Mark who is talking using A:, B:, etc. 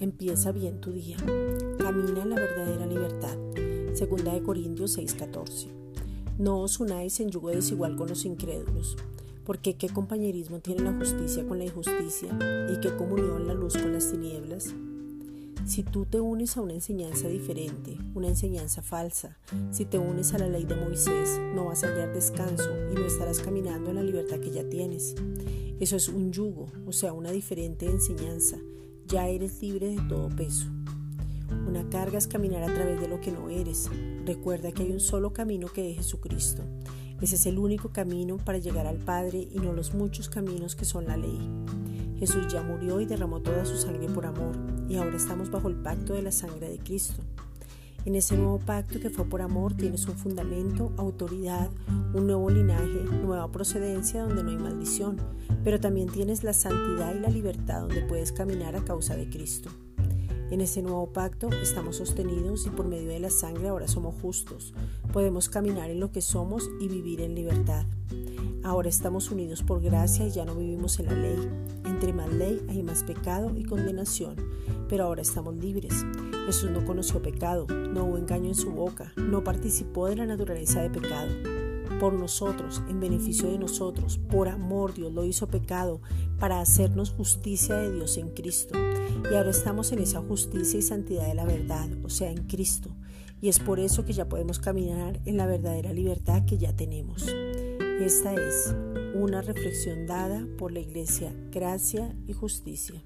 A: Empieza bien tu día. Camina en la verdadera libertad. Segunda de Corintios 6:14. No os unáis en yugo desigual con los incrédulos, porque qué compañerismo tiene la justicia con la injusticia y qué comunión la luz con las tinieblas. Si tú te unes a una enseñanza diferente, una enseñanza falsa, si te unes a la ley de Moisés, no vas a hallar descanso y no estarás caminando en la libertad que ya tienes. Eso es un yugo, o sea, una diferente enseñanza ya eres libre de todo peso. Una carga es caminar a través de lo que no eres. Recuerda que hay un solo camino que es Jesucristo. Ese es el único camino para llegar al Padre y no los muchos caminos que son la ley. Jesús ya murió y derramó toda su sangre por amor, y ahora estamos bajo el pacto de la sangre de Cristo. En ese nuevo pacto que fue por amor tienes un fundamento, autoridad, un nuevo linaje, nueva procedencia donde no hay maldición, pero también tienes la santidad y la libertad donde puedes caminar a causa de Cristo. En ese nuevo pacto estamos sostenidos y por medio de la sangre ahora somos justos. Podemos caminar en lo que somos y vivir en libertad. Ahora estamos unidos por gracia y ya no vivimos en la ley. Entre más ley hay más pecado y condenación, pero ahora estamos libres. Jesús no conoció pecado, no hubo engaño en su boca, no participó de la naturaleza de pecado. Por nosotros, en beneficio de nosotros, por amor Dios lo hizo pecado para hacernos justicia de Dios en Cristo. Y ahora estamos en esa justicia y santidad de la verdad, o sea, en Cristo. Y es por eso que ya podemos caminar en la verdadera libertad que ya tenemos. Esta es una reflexión dada por la Iglesia Gracia y Justicia.